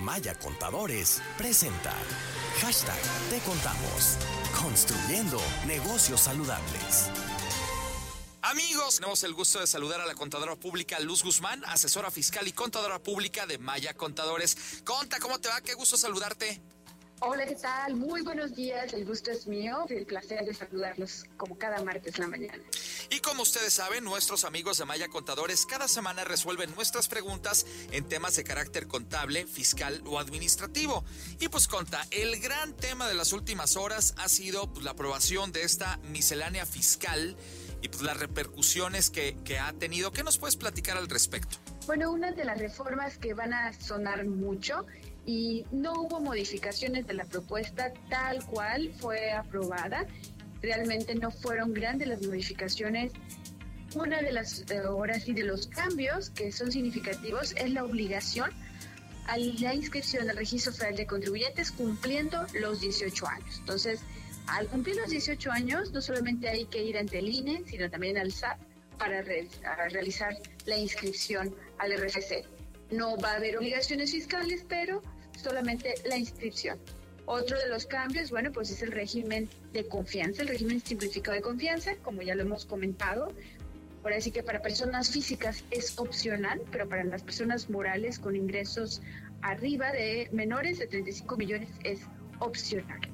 Maya Contadores presenta Hashtag Te Contamos. Construyendo negocios saludables. Amigos, tenemos el gusto de saludar a la contadora pública Luz Guzmán, asesora fiscal y contadora pública de Maya Contadores. Conta, ¿cómo te va? Qué gusto saludarte. Hola, ¿qué tal? Muy buenos días, el gusto es mío, el placer de saludarlos como cada martes la mañana. Y como ustedes saben, nuestros amigos de Maya Contadores cada semana resuelven nuestras preguntas en temas de carácter contable, fiscal o administrativo. Y pues conta, el gran tema de las últimas horas ha sido pues, la aprobación de esta miscelánea fiscal y pues las repercusiones que, que ha tenido. ¿Qué nos puedes platicar al respecto? Bueno, una de las reformas que van a sonar mucho y no hubo modificaciones de la propuesta tal cual fue aprobada. Realmente no fueron grandes las modificaciones. Una de las, ahora sí, de los cambios que son significativos es la obligación a la inscripción al registro federal de contribuyentes cumpliendo los 18 años. Entonces, al cumplir los 18 años, no solamente hay que ir ante el INE, sino también al SAT para realizar la inscripción al RFC. No va a haber obligaciones fiscales, pero solamente la inscripción. Otro de los cambios, bueno, pues es el régimen de confianza, el régimen simplificado de confianza, como ya lo hemos comentado. Por así que para personas físicas es opcional, pero para las personas morales con ingresos arriba de menores de 35 millones es opcional.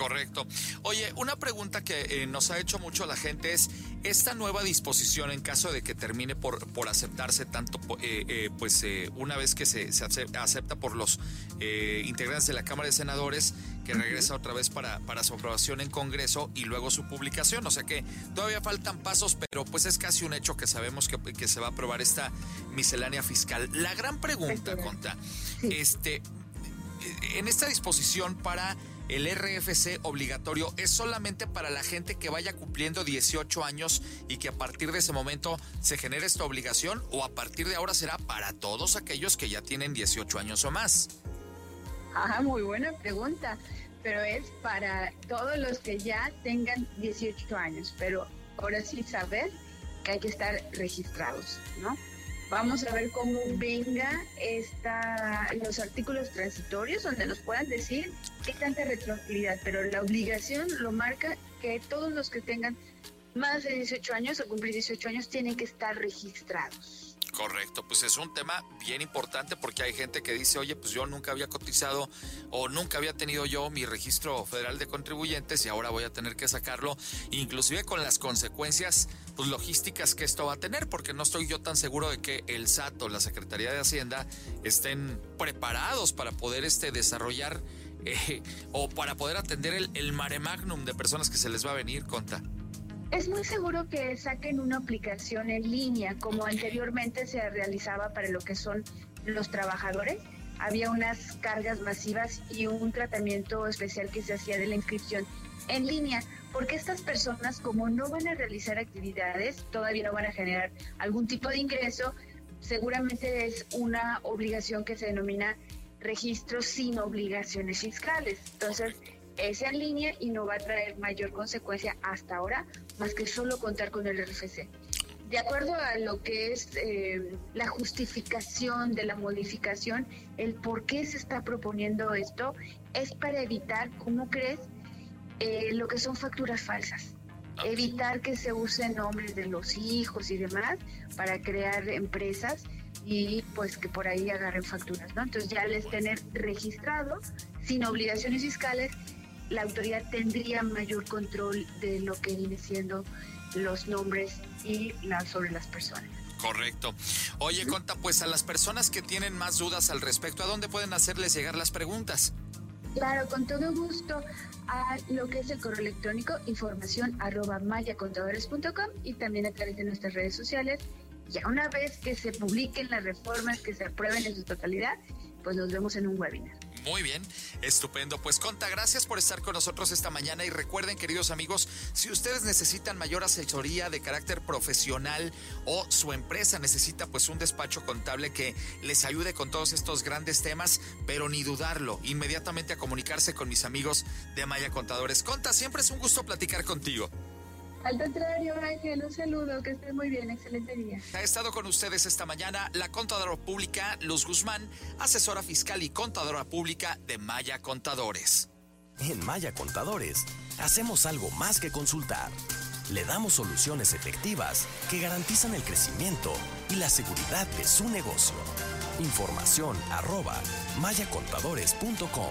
Correcto. Oye, una pregunta que eh, nos ha hecho mucho la gente es, esta nueva disposición en caso de que termine por, por aceptarse tanto, eh, eh, pues una vez que se, acepta por los integrantes de la Cámara de Senadores, que regresa otra vez para, para su aprobación en Congreso y luego su publicación. O sea que todavía faltan pasos, pero pues es casi un hecho que sabemos que, que se va a aprobar esta miscelánea fiscal. La gran pregunta, Conta, este, en esta disposición para el RFC obligatorio es solamente para la gente que vaya cumpliendo 18 años y que a partir de ese momento se genere esta obligación o a partir de ahora será para todos aquellos que ya tienen 18 años o más? Ajá, muy buena pregunta, pero es para todos los que ya tengan 18 años, pero ahora sí saber que hay que estar registrados, ¿no? Vamos a ver cómo venga esta, los artículos transitorios donde nos puedan decir qué tanta retroactividad, pero la obligación lo marca que todos los que tengan más de 18 años o cumplir 18 años tienen que estar registrados. Correcto, pues es un tema bien importante porque hay gente que dice, oye, pues yo nunca había cotizado o nunca había tenido yo mi registro federal de contribuyentes y ahora voy a tener que sacarlo, inclusive con las consecuencias pues, logísticas que esto va a tener, porque no estoy yo tan seguro de que el SAT o la Secretaría de Hacienda estén preparados para poder este, desarrollar eh, o para poder atender el, el mare magnum de personas que se les va a venir, conta. Es muy seguro que saquen una aplicación en línea, como anteriormente se realizaba para lo que son los trabajadores. Había unas cargas masivas y un tratamiento especial que se hacía de la inscripción en línea, porque estas personas, como no van a realizar actividades, todavía no van a generar algún tipo de ingreso, seguramente es una obligación que se denomina registro sin obligaciones fiscales. Entonces, es en línea y no va a traer mayor consecuencia hasta ahora más que solo contar con el RFC. De acuerdo a lo que es eh, la justificación de la modificación, el por qué se está proponiendo esto es para evitar, ¿cómo crees? Eh, lo que son facturas falsas. Evitar que se usen nombres de los hijos y demás para crear empresas y pues que por ahí agarren facturas, ¿no? Entonces ya al tener registrado sin obligaciones fiscales la autoridad tendría mayor control de lo que viene siendo los nombres y la, sobre las personas. Correcto. Oye, Conta, pues a las personas que tienen más dudas al respecto, ¿a dónde pueden hacerles llegar las preguntas? Claro, con todo gusto a lo que es el correo electrónico información arroba mayacontadores.com y también a través de nuestras redes sociales. Ya una vez que se publiquen las reformas, que se aprueben en su totalidad, pues nos vemos en un webinar. Muy bien, estupendo. Pues Conta, gracias por estar con nosotros esta mañana y recuerden, queridos amigos, si ustedes necesitan mayor asesoría de carácter profesional o su empresa necesita pues un despacho contable que les ayude con todos estos grandes temas, pero ni dudarlo, inmediatamente a comunicarse con mis amigos de Maya Contadores. Conta, siempre es un gusto platicar contigo. Al contrario, Ángel, un saludo, que esté muy bien, excelente día. Ha estado con ustedes esta mañana la contadora pública Luz Guzmán, asesora fiscal y contadora pública de Maya Contadores. En Maya Contadores, hacemos algo más que consultar. Le damos soluciones efectivas que garantizan el crecimiento y la seguridad de su negocio. Información arroba mayacontadores.com.